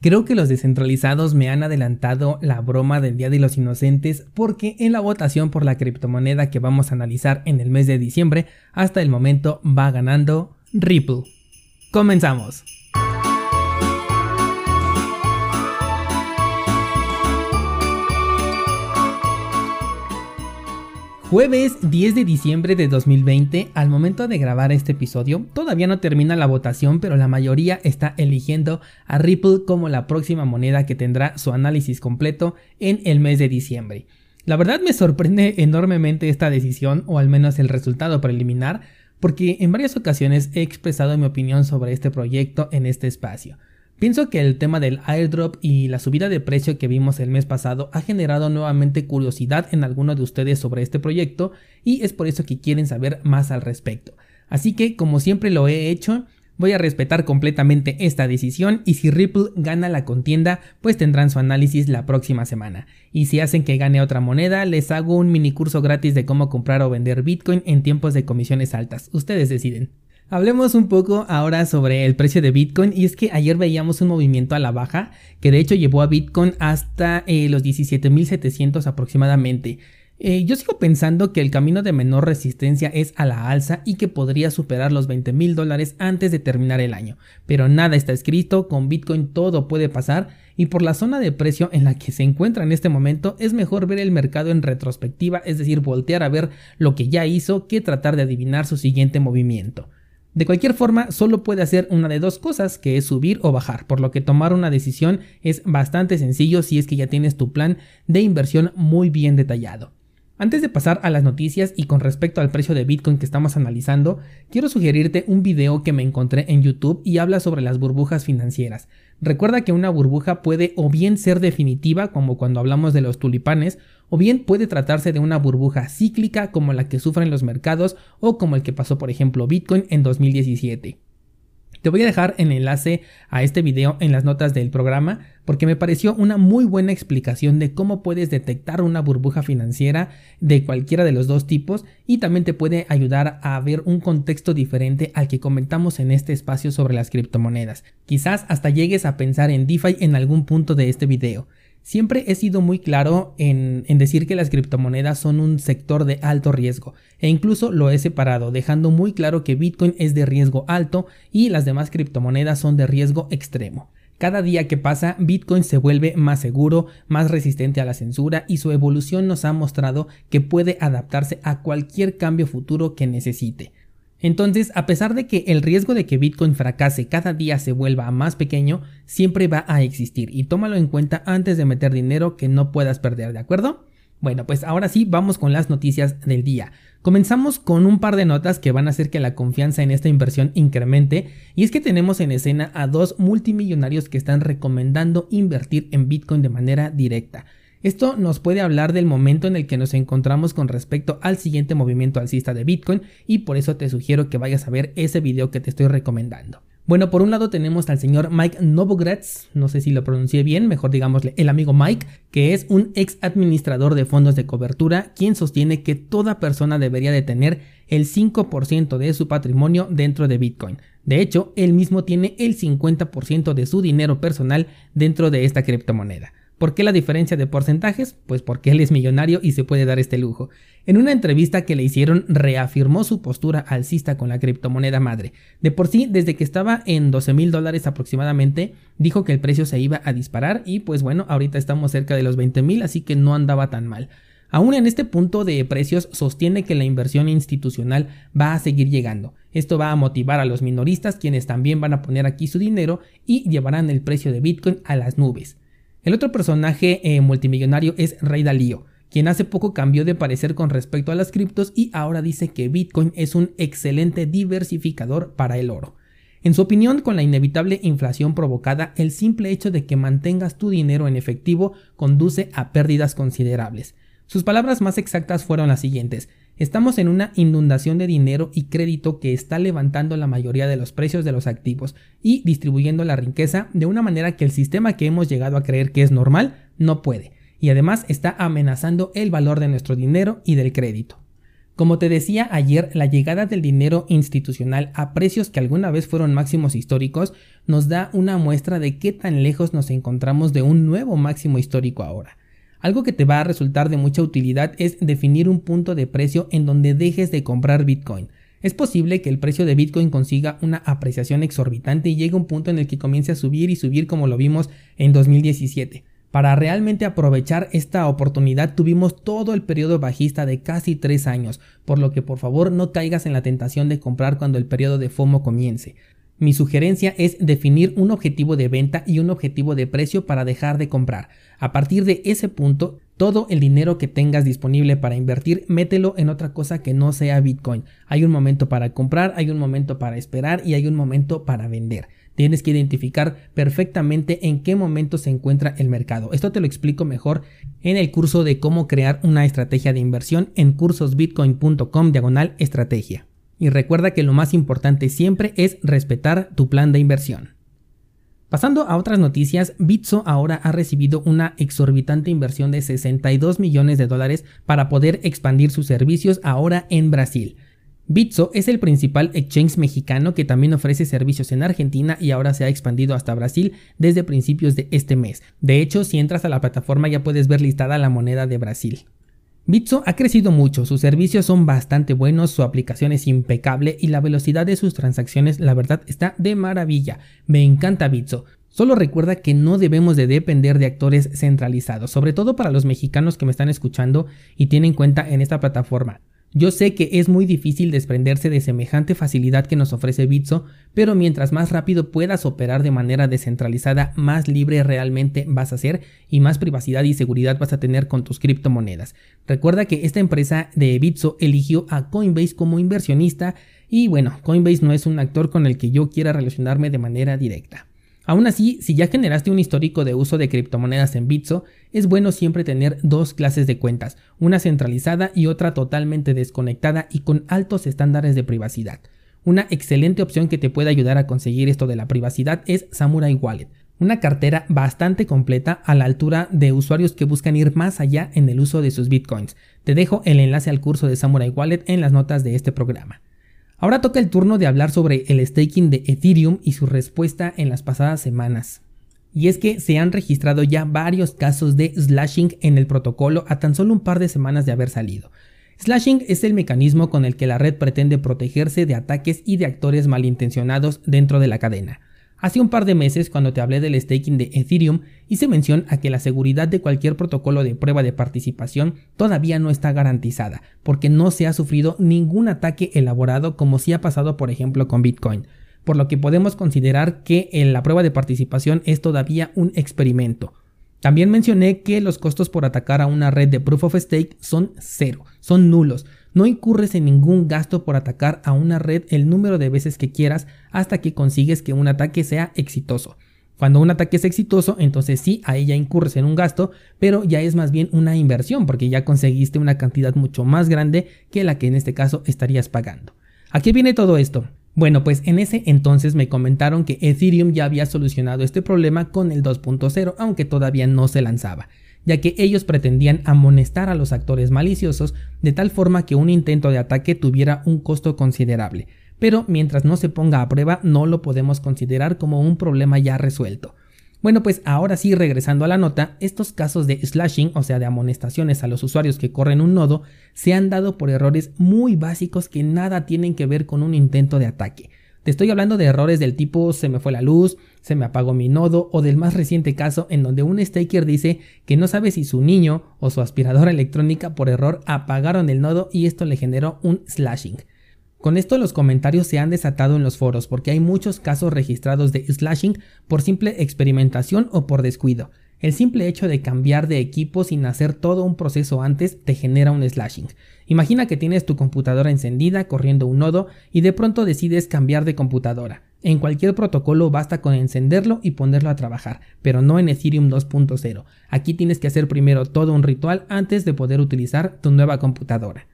Creo que los descentralizados me han adelantado la broma del Día de los Inocentes porque en la votación por la criptomoneda que vamos a analizar en el mes de diciembre, hasta el momento va ganando Ripple. Comenzamos. Jueves 10 de diciembre de 2020, al momento de grabar este episodio, todavía no termina la votación, pero la mayoría está eligiendo a Ripple como la próxima moneda que tendrá su análisis completo en el mes de diciembre. La verdad me sorprende enormemente esta decisión, o al menos el resultado preliminar, porque en varias ocasiones he expresado mi opinión sobre este proyecto en este espacio. Pienso que el tema del airdrop y la subida de precio que vimos el mes pasado ha generado nuevamente curiosidad en algunos de ustedes sobre este proyecto y es por eso que quieren saber más al respecto. Así que, como siempre lo he hecho, voy a respetar completamente esta decisión y si Ripple gana la contienda, pues tendrán su análisis la próxima semana. Y si hacen que gane otra moneda, les hago un mini curso gratis de cómo comprar o vender Bitcoin en tiempos de comisiones altas. Ustedes deciden. Hablemos un poco ahora sobre el precio de Bitcoin y es que ayer veíamos un movimiento a la baja que de hecho llevó a Bitcoin hasta eh, los 17.700 aproximadamente. Eh, yo sigo pensando que el camino de menor resistencia es a la alza y que podría superar los 20 mil dólares antes de terminar el año, pero nada está escrito, con Bitcoin todo puede pasar y por la zona de precio en la que se encuentra en este momento es mejor ver el mercado en retrospectiva, es decir, voltear a ver lo que ya hizo que tratar de adivinar su siguiente movimiento. De cualquier forma, solo puede hacer una de dos cosas, que es subir o bajar, por lo que tomar una decisión es bastante sencillo si es que ya tienes tu plan de inversión muy bien detallado. Antes de pasar a las noticias y con respecto al precio de Bitcoin que estamos analizando, quiero sugerirte un video que me encontré en YouTube y habla sobre las burbujas financieras. Recuerda que una burbuja puede o bien ser definitiva, como cuando hablamos de los tulipanes, o bien puede tratarse de una burbuja cíclica como la que sufren los mercados o como el que pasó por ejemplo Bitcoin en 2017. Te voy a dejar el enlace a este video en las notas del programa porque me pareció una muy buena explicación de cómo puedes detectar una burbuja financiera de cualquiera de los dos tipos y también te puede ayudar a ver un contexto diferente al que comentamos en este espacio sobre las criptomonedas. Quizás hasta llegues a pensar en DeFi en algún punto de este video. Siempre he sido muy claro en, decir que las criptomonedas son un sector de alto riesgo e incluso lo he separado dejando muy claro que Bitcoin es de riesgo alto y las demás criptomonedas son de riesgo extremo. Cada día que pasa, Bitcoin se vuelve más seguro, más resistente a la censura y su evolución nos ha mostrado que puede adaptarse a cualquier cambio futuro que necesite. Entonces, a pesar de que el riesgo de que Bitcoin fracase cada día se vuelva más pequeño, siempre va a existir y tómalo en cuenta antes de meter dinero que no puedas perder, ¿de acuerdo? Bueno, pues ahora sí vamos con las noticias del día. Comenzamos con un par de notas que van a hacer que la confianza en esta inversión incremente y es que tenemos en escena a dos multimillonarios que están recomendando invertir en Bitcoin de manera directa. Esto nos puede hablar del momento en el que nos encontramos con respecto al siguiente movimiento alcista de Bitcoin y por eso te sugiero que vayas a ver ese video que te estoy recomendando. Bueno, por un lado tenemos al señor Mike Novogratz, no sé si lo pronuncié bien, mejor digámosle el amigo Mike, que es un ex administrador de fondos de cobertura, quien sostiene que toda persona debería de tener el 5% de su patrimonio dentro de Bitcoin. De hecho, él mismo tiene el 50% de su dinero personal dentro de esta criptomoneda. ¿Por qué la diferencia de porcentajes? Pues porque él es millonario y se puede dar este lujo. En una entrevista que le hicieron reafirmó su postura alcista con la criptomoneda madre. De por sí, desde que estaba en 12 mil dólares aproximadamente, dijo que el precio se iba a disparar y pues bueno, ahorita estamos cerca de los 20 mil, así que no andaba tan mal. Aún en este punto de precios sostiene que la inversión institucional va a seguir llegando. Esto va a motivar a los minoristas quienes también van a poner aquí su dinero y llevarán el precio de Bitcoin a las nubes. El otro personaje eh, multimillonario es Rey Dalío, quien hace poco cambió de parecer con respecto a las criptos y ahora dice que Bitcoin es un excelente diversificador para el oro. En su opinión, con la inevitable inflación provocada, el simple hecho de que mantengas tu dinero en efectivo conduce a pérdidas considerables. Sus palabras más exactas fueron las siguientes. Estamos en una inundación de dinero y crédito que está levantando la mayoría de los precios de los activos y distribuyendo la riqueza de una manera que el sistema que hemos llegado a creer que es normal no puede, y además está amenazando el valor de nuestro dinero y del crédito. Como te decía ayer, la llegada del dinero institucional a precios que alguna vez fueron máximos históricos nos da una muestra de qué tan lejos nos encontramos de un nuevo máximo histórico ahora. Algo que te va a resultar de mucha utilidad es definir un punto de precio en donde dejes de comprar Bitcoin. Es posible que el precio de Bitcoin consiga una apreciación exorbitante y llegue a un punto en el que comience a subir y subir como lo vimos en 2017. Para realmente aprovechar esta oportunidad tuvimos todo el periodo bajista de casi 3 años, por lo que por favor no caigas en la tentación de comprar cuando el periodo de FOMO comience. Mi sugerencia es definir un objetivo de venta y un objetivo de precio para dejar de comprar. A partir de ese punto, todo el dinero que tengas disponible para invertir, mételo en otra cosa que no sea Bitcoin. Hay un momento para comprar, hay un momento para esperar y hay un momento para vender. Tienes que identificar perfectamente en qué momento se encuentra el mercado. Esto te lo explico mejor en el curso de cómo crear una estrategia de inversión en cursosbitcoin.com diagonal estrategia. Y recuerda que lo más importante siempre es respetar tu plan de inversión. Pasando a otras noticias, Bitso ahora ha recibido una exorbitante inversión de 62 millones de dólares para poder expandir sus servicios ahora en Brasil. Bitso es el principal exchange mexicano que también ofrece servicios en Argentina y ahora se ha expandido hasta Brasil desde principios de este mes. De hecho, si entras a la plataforma ya puedes ver listada la moneda de Brasil. Bitso ha crecido mucho, sus servicios son bastante buenos, su aplicación es impecable y la velocidad de sus transacciones la verdad está de maravilla. Me encanta Bitso. Solo recuerda que no debemos de depender de actores centralizados, sobre todo para los mexicanos que me están escuchando y tienen cuenta en esta plataforma. Yo sé que es muy difícil desprenderse de semejante facilidad que nos ofrece Bitso, pero mientras más rápido puedas operar de manera descentralizada, más libre realmente vas a ser y más privacidad y seguridad vas a tener con tus criptomonedas. Recuerda que esta empresa de Bitso eligió a Coinbase como inversionista y bueno, Coinbase no es un actor con el que yo quiera relacionarme de manera directa. Aún así, si ya generaste un histórico de uso de criptomonedas en Bitso, es bueno siempre tener dos clases de cuentas, una centralizada y otra totalmente desconectada y con altos estándares de privacidad. Una excelente opción que te puede ayudar a conseguir esto de la privacidad es Samurai Wallet, una cartera bastante completa a la altura de usuarios que buscan ir más allá en el uso de sus bitcoins. Te dejo el enlace al curso de Samurai Wallet en las notas de este programa. Ahora toca el turno de hablar sobre el staking de Ethereum y su respuesta en las pasadas semanas. Y es que se han registrado ya varios casos de slashing en el protocolo a tan solo un par de semanas de haber salido. Slashing es el mecanismo con el que la red pretende protegerse de ataques y de actores malintencionados dentro de la cadena. Hace un par de meses, cuando te hablé del staking de Ethereum, hice mención a que la seguridad de cualquier protocolo de prueba de participación todavía no está garantizada, porque no se ha sufrido ningún ataque elaborado como si ha pasado por ejemplo con Bitcoin, por lo que podemos considerar que en la prueba de participación es todavía un experimento. También mencioné que los costos por atacar a una red de proof of stake son cero, son nulos, no incurres en ningún gasto por atacar a una red el número de veces que quieras hasta que consigues que un ataque sea exitoso. Cuando un ataque es exitoso, entonces sí, ahí ya incurres en un gasto, pero ya es más bien una inversión porque ya conseguiste una cantidad mucho más grande que la que en este caso estarías pagando. ¿A qué viene todo esto? Bueno, pues en ese entonces me comentaron que Ethereum ya había solucionado este problema con el 2.0, aunque todavía no se lanzaba ya que ellos pretendían amonestar a los actores maliciosos de tal forma que un intento de ataque tuviera un costo considerable, pero mientras no se ponga a prueba no lo podemos considerar como un problema ya resuelto. Bueno, pues ahora sí, regresando a la nota, estos casos de slashing, o sea, de amonestaciones a los usuarios que corren un nodo, se han dado por errores muy básicos que nada tienen que ver con un intento de ataque. Te estoy hablando de errores del tipo se me fue la luz, se me apagó mi nodo o del más reciente caso en donde un staker dice que no sabe si su niño o su aspiradora electrónica por error apagaron el nodo y esto le generó un slashing. Con esto los comentarios se han desatado en los foros porque hay muchos casos registrados de slashing por simple experimentación o por descuido. El simple hecho de cambiar de equipo sin hacer todo un proceso antes te genera un slashing. Imagina que tienes tu computadora encendida corriendo un nodo y de pronto decides cambiar de computadora. En cualquier protocolo basta con encenderlo y ponerlo a trabajar, pero no en Ethereum 2.0. Aquí tienes que hacer primero todo un ritual antes de poder utilizar tu nueva computadora.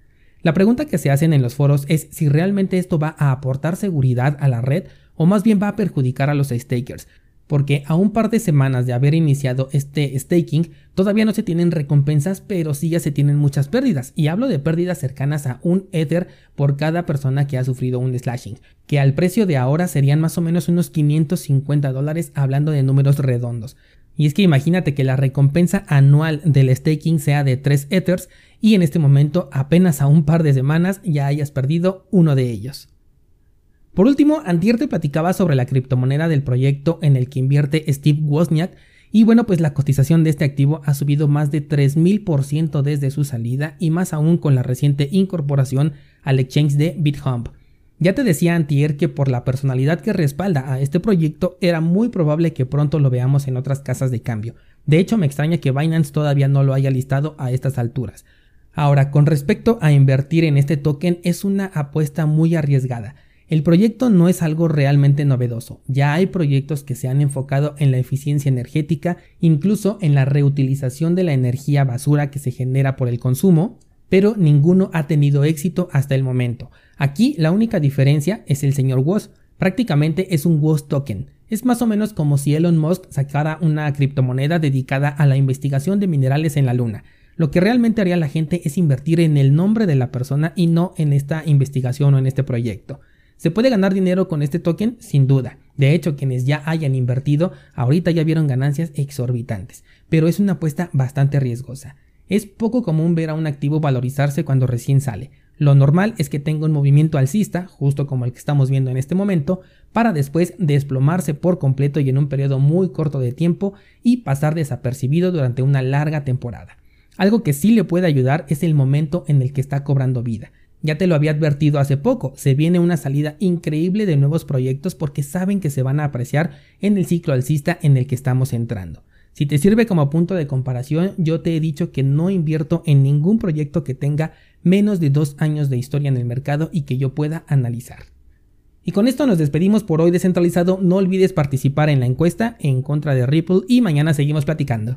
La pregunta que se hacen en los foros es si realmente esto va a aportar seguridad a la red o más bien va a perjudicar a los stakers. Porque a un par de semanas de haber iniciado este staking, todavía no se tienen recompensas, pero sí ya se tienen muchas pérdidas. Y hablo de pérdidas cercanas a un Ether por cada persona que ha sufrido un slashing, que al precio de ahora serían más o menos unos 550 dólares hablando de números redondos. Y es que imagínate que la recompensa anual del staking sea de 3 Ethers y en este momento apenas a un par de semanas ya hayas perdido uno de ellos. Por último, Antier te platicaba sobre la criptomoneda del proyecto en el que invierte Steve Wozniak y bueno, pues la cotización de este activo ha subido más de 3000% desde su salida y más aún con la reciente incorporación al exchange de BitHump. Ya te decía Antier que por la personalidad que respalda a este proyecto era muy probable que pronto lo veamos en otras casas de cambio. De hecho, me extraña que Binance todavía no lo haya listado a estas alturas. Ahora, con respecto a invertir en este token, es una apuesta muy arriesgada. El proyecto no es algo realmente novedoso, ya hay proyectos que se han enfocado en la eficiencia energética, incluso en la reutilización de la energía basura que se genera por el consumo, pero ninguno ha tenido éxito hasta el momento. Aquí la única diferencia es el señor Woz. Prácticamente es un Woz token. Es más o menos como si Elon Musk sacara una criptomoneda dedicada a la investigación de minerales en la luna. Lo que realmente haría la gente es invertir en el nombre de la persona y no en esta investigación o en este proyecto. ¿Se puede ganar dinero con este token? Sin duda. De hecho, quienes ya hayan invertido ahorita ya vieron ganancias exorbitantes, pero es una apuesta bastante riesgosa. Es poco común ver a un activo valorizarse cuando recién sale. Lo normal es que tenga un movimiento alcista, justo como el que estamos viendo en este momento, para después desplomarse por completo y en un periodo muy corto de tiempo y pasar desapercibido durante una larga temporada. Algo que sí le puede ayudar es el momento en el que está cobrando vida. Ya te lo había advertido hace poco, se viene una salida increíble de nuevos proyectos porque saben que se van a apreciar en el ciclo alcista en el que estamos entrando. Si te sirve como punto de comparación, yo te he dicho que no invierto en ningún proyecto que tenga menos de dos años de historia en el mercado y que yo pueda analizar. Y con esto nos despedimos por hoy descentralizado. No olvides participar en la encuesta en contra de Ripple y mañana seguimos platicando.